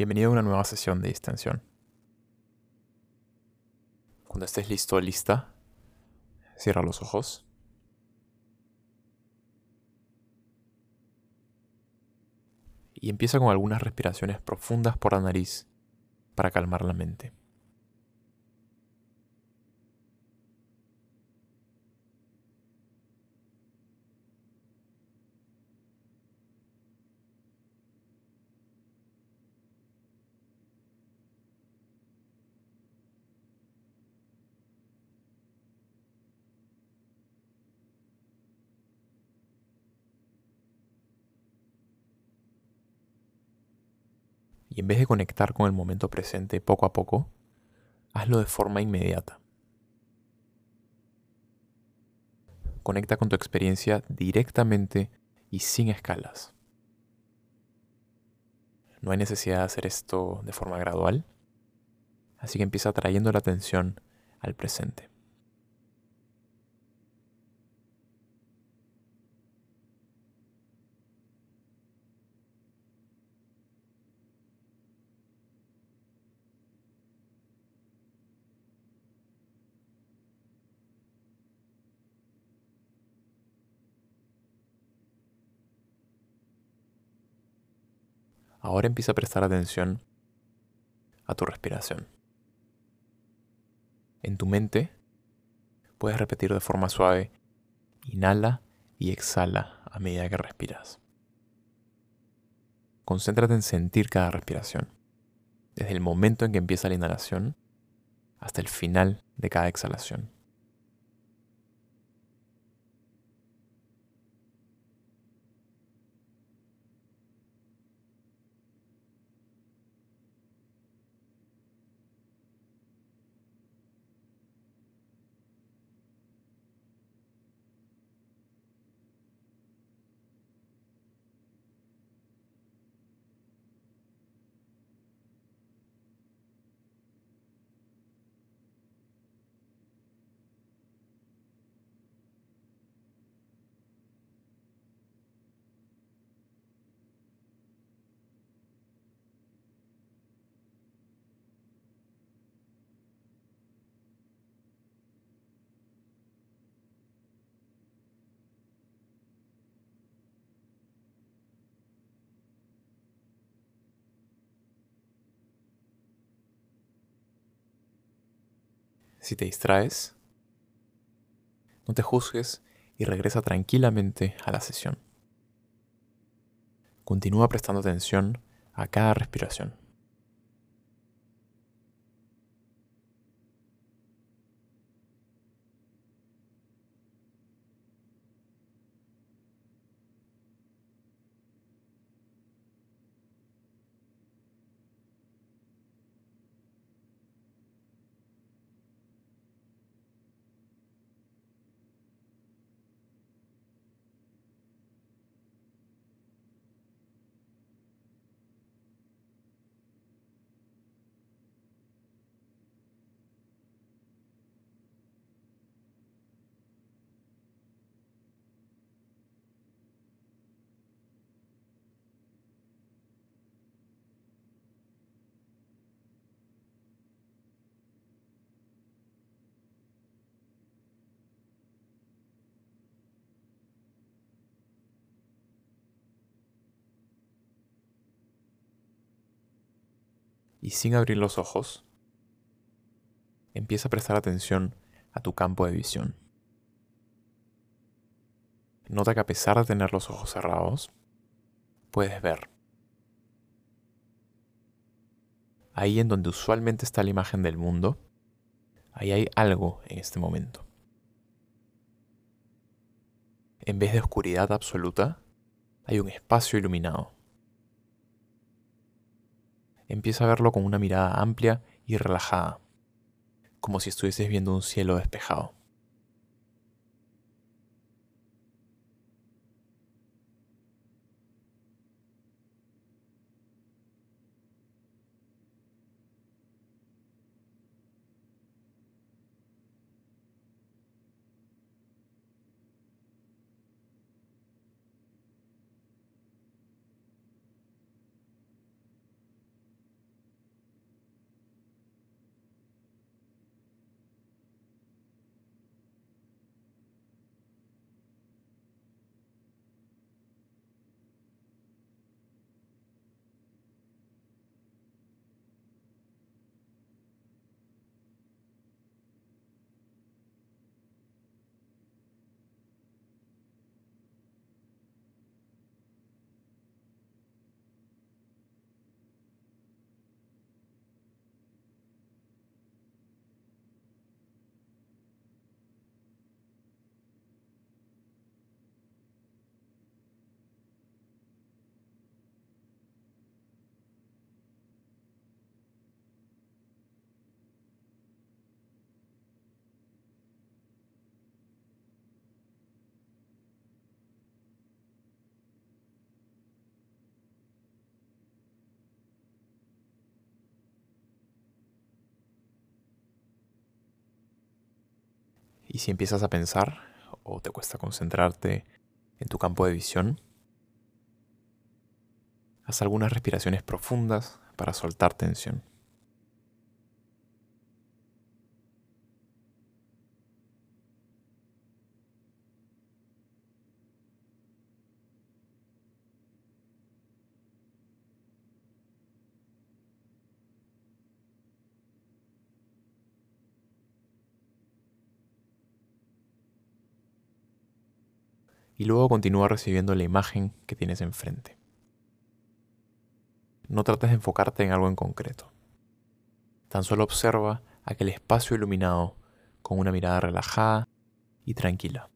Bienvenido a una nueva sesión de distensión. Cuando estés listo lista, cierra los ojos. Y empieza con algunas respiraciones profundas por la nariz para calmar la mente. Y en vez de conectar con el momento presente poco a poco, hazlo de forma inmediata. Conecta con tu experiencia directamente y sin escalas. No hay necesidad de hacer esto de forma gradual, así que empieza trayendo la atención al presente. Ahora empieza a prestar atención a tu respiración. En tu mente puedes repetir de forma suave, inhala y exhala a medida que respiras. Concéntrate en sentir cada respiración, desde el momento en que empieza la inhalación hasta el final de cada exhalación. Si te distraes, no te juzgues y regresa tranquilamente a la sesión. Continúa prestando atención a cada respiración. Y sin abrir los ojos, empieza a prestar atención a tu campo de visión. Nota que a pesar de tener los ojos cerrados, puedes ver. Ahí en donde usualmente está la imagen del mundo, ahí hay algo en este momento. En vez de oscuridad absoluta, hay un espacio iluminado empieza a verlo con una mirada amplia y relajada, como si estuvieses viendo un cielo despejado. Y si empiezas a pensar o te cuesta concentrarte en tu campo de visión, haz algunas respiraciones profundas para soltar tensión. Y luego continúa recibiendo la imagen que tienes enfrente. No trates de enfocarte en algo en concreto. Tan solo observa aquel espacio iluminado con una mirada relajada y tranquila.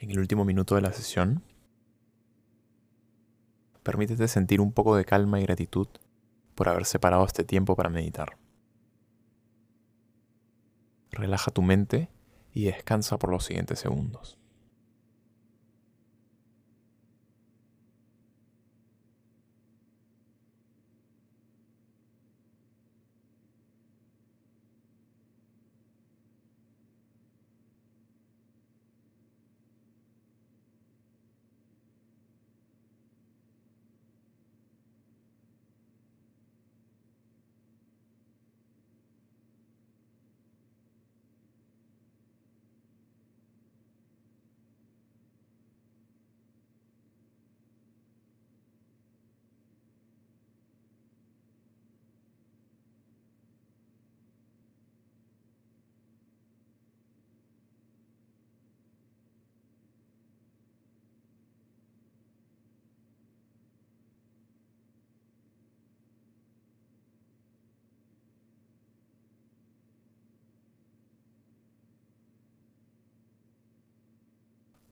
En el último minuto de la sesión, permítete sentir un poco de calma y gratitud por haber separado este tiempo para meditar. Relaja tu mente y descansa por los siguientes segundos.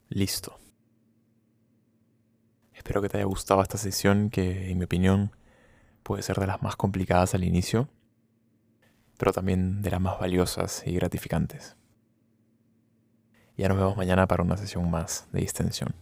Listo. Espero que te haya gustado esta sesión que en mi opinión puede ser de las más complicadas al inicio, pero también de las más valiosas y gratificantes. Ya nos vemos mañana para una sesión más de distensión.